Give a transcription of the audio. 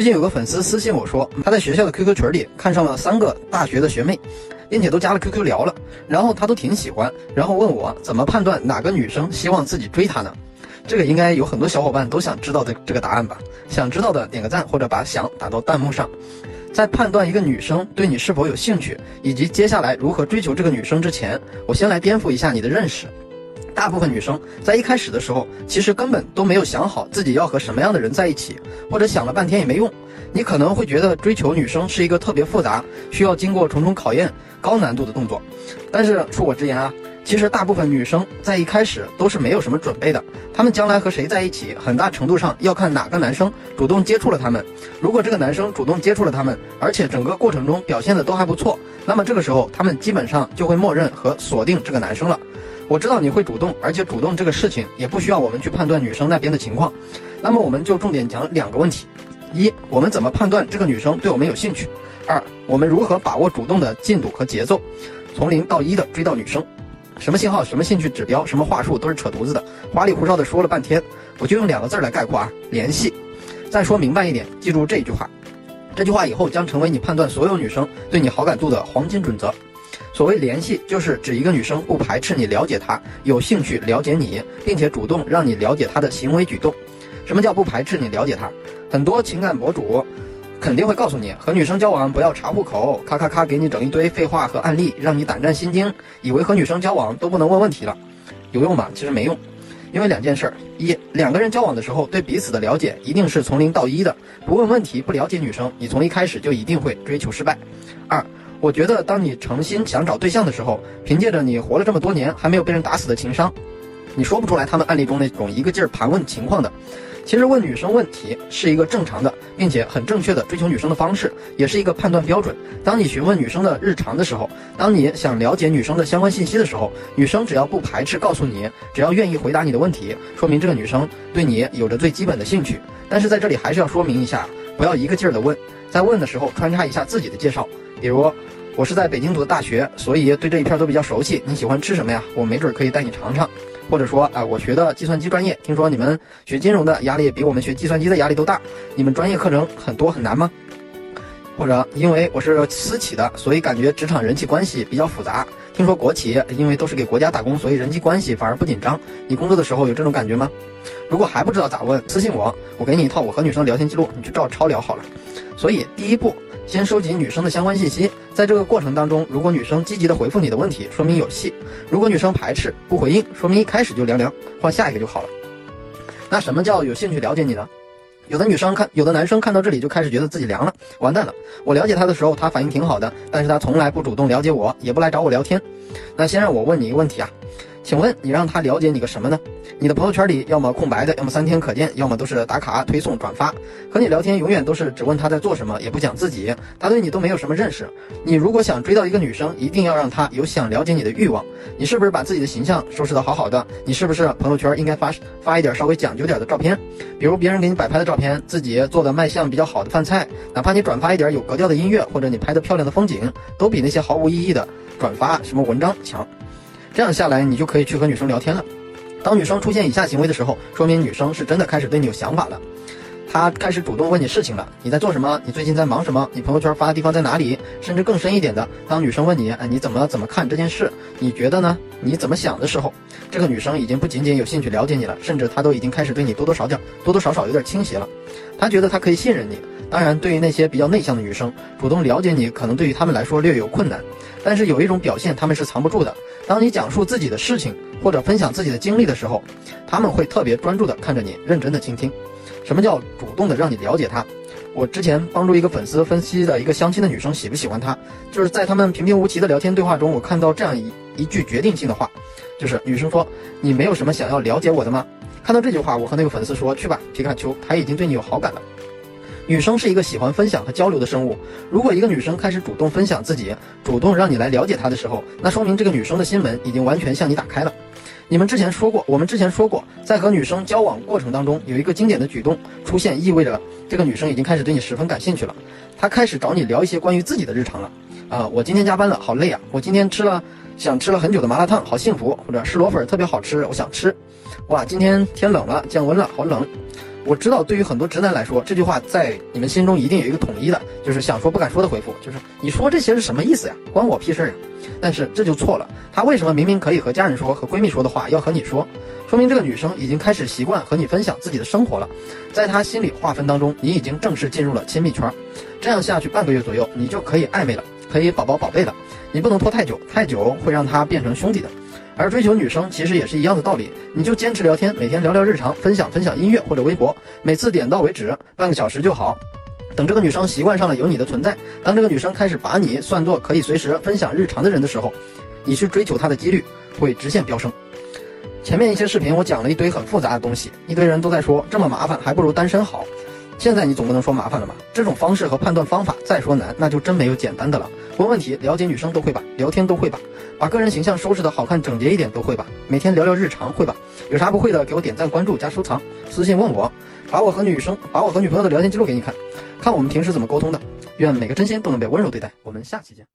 最近有个粉丝私信我说，他在学校的 QQ 群里看上了三个大学的学妹，并且都加了 QQ 聊了，然后他都挺喜欢，然后问我怎么判断哪个女生希望自己追他呢？这个应该有很多小伙伴都想知道的这个答案吧？想知道的点个赞或者把想打到弹幕上。在判断一个女生对你是否有兴趣，以及接下来如何追求这个女生之前，我先来颠覆一下你的认识。大部分女生在一开始的时候，其实根本都没有想好自己要和什么样的人在一起，或者想了半天也没用。你可能会觉得追求女生是一个特别复杂、需要经过重重考验、高难度的动作。但是恕我直言啊，其实大部分女生在一开始都是没有什么准备的。她们将来和谁在一起，很大程度上要看哪个男生主动接触了她们。如果这个男生主动接触了她们，而且整个过程中表现的都还不错，那么这个时候她们基本上就会默认和锁定这个男生了。我知道你会主动，而且主动这个事情也不需要我们去判断女生那边的情况。那么我们就重点讲两个问题：一，我们怎么判断这个女生对我们有兴趣；二，我们如何把握主动的进度和节奏，从零到一的追到女生。什么信号、什么兴趣指标、什么话术都是扯犊子的，花里胡哨的说了半天，我就用两个字来概括啊：联系。再说明白一点，记住这句话，这句话以后将成为你判断所有女生对你好感度的黄金准则。所谓联系，就是指一个女生不排斥你了解她，有兴趣了解你，并且主动让你了解她的行为举动。什么叫不排斥你了解她？很多情感博主肯定会告诉你，和女生交往不要查户口，咔咔咔给你整一堆废话和案例，让你胆战心惊，以为和女生交往都不能问问题了。有用吗？其实没用，因为两件事儿：一，两个人交往的时候对彼此的了解一定是从零到一的，不问问题，不了解女生，你从一开始就一定会追求失败。二。我觉得，当你诚心想找对象的时候，凭借着你活了这么多年还没有被人打死的情商，你说不出来他们案例中那种一个劲儿盘问情况的。其实问女生问题是一个正常的，并且很正确的追求女生的方式，也是一个判断标准。当你询问女生的日常的时候，当你想了解女生的相关信息的时候，女生只要不排斥告诉你，只要愿意回答你的问题，说明这个女生对你有着最基本的兴趣。但是在这里还是要说明一下，不要一个劲儿的问，在问的时候穿插一下自己的介绍，比如。我是在北京读的大学，所以对这一片都比较熟悉。你喜欢吃什么呀？我没准可以带你尝尝。或者说啊，我学的计算机专业，听说你们学金融的压力比我们学计算机的压力都大。你们专业课程很多很难吗？或者因为我是私企的，所以感觉职场人际关系比较复杂。听说国企因为都是给国家打工，所以人际关系反而不紧张。你工作的时候有这种感觉吗？如果还不知道咋问，私信我，我给你一套我和女生聊天记录，你去照抄聊好了。所以第一步。先收集女生的相关信息，在这个过程当中，如果女生积极的回复你的问题，说明有戏；如果女生排斥不回应，说明一开始就凉凉，换下一个就好了。那什么叫有兴趣了解你呢？有的女生看，有的男生看到这里就开始觉得自己凉了，完蛋了。我了解他的时候，他反应挺好的，但是他从来不主动了解我，也不来找我聊天。那先让我问你一个问题啊。请问你让他了解你个什么呢？你的朋友圈里要么空白的，要么三天可见，要么都是打卡、推送、转发。和你聊天永远都是只问他在做什么，也不讲自己。他对你都没有什么认识。你如果想追到一个女生，一定要让她有想了解你的欲望。你是不是把自己的形象收拾得好好的？你是不是朋友圈应该发发一点稍微讲究点的照片？比如别人给你摆拍的照片，自己做的卖相比较好的饭菜，哪怕你转发一点有格调的音乐，或者你拍的漂亮的风景，都比那些毫无意义的转发什么文章强。这样下来，你就可以去和女生聊天了。当女生出现以下行为的时候，说明女生是真的开始对你有想法了。她开始主动问你事情了，你在做什么？你最近在忙什么？你朋友圈发的地方在哪里？甚至更深一点的，当女生问你，哎，你怎么怎么看这件事？你觉得呢？你怎么想的时候，这个女生已经不仅仅有兴趣了解你了，甚至她都已经开始对你多多少少、多多少少有点倾斜了。她觉得她可以信任你。当然，对于那些比较内向的女生，主动了解你，可能对于她们来说略有困难。但是有一种表现，她们是藏不住的。当你讲述自己的事情或者分享自己的经历的时候，他们会特别专注地看着你，认真地倾听。什么叫主动的让你了解他？我之前帮助一个粉丝分析的一个相亲的女生喜不喜欢他，就是在他们平平无奇的聊天对话中，我看到这样一一句决定性的话，就是女生说：“你没有什么想要了解我的吗？”看到这句话，我和那个粉丝说：“去吧，皮卡丘，他已经对你有好感了。”女生是一个喜欢分享和交流的生物。如果一个女生开始主动分享自己，主动让你来了解她的时候，那说明这个女生的心门已经完全向你打开了。你们之前说过，我们之前说过，在和女生交往过程当中，有一个经典的举动出现，意味着这个女生已经开始对你十分感兴趣了。她开始找你聊一些关于自己的日常了。啊，我今天加班了，好累啊！我今天吃了想吃了很久的麻辣烫，好幸福。或者是螺粉特别好吃，我想吃。哇，今天天冷了，降温了，好冷。我知道，对于很多直男来说，这句话在你们心中一定有一个统一的，就是想说不敢说的回复，就是你说这些是什么意思呀？关我屁事呀！但是这就错了，他为什么明明可以和家人说、和闺蜜说的话，要和你说？说明这个女生已经开始习惯和你分享自己的生活了，在她心里划分当中，你已经正式进入了亲密圈。这样下去半个月左右，你就可以暧昧了，可以宝宝宝贝的。你不能拖太久，太久会让他变成兄弟的。而追求女生其实也是一样的道理，你就坚持聊天，每天聊聊日常，分享分享音乐或者微博，每次点到为止，半个小时就好。等这个女生习惯上了有你的存在，当这个女生开始把你算作可以随时分享日常的人的时候，你去追求她的几率会直线飙升。前面一些视频我讲了一堆很复杂的东西，一堆人都在说这么麻烦，还不如单身好。现在你总不能说麻烦了吧？这种方式和判断方法再说难，那就真没有简单的了。问问题、了解女生都会吧，聊天都会吧，把个人形象收拾的好看整洁一点都会吧，每天聊聊日常会吧？有啥不会的，给我点赞、关注、加收藏，私信问我，把我和女生、把我和女朋友的聊天记录给你看，看我们平时怎么沟通的。愿每个真心都能被温柔对待。我们下期见。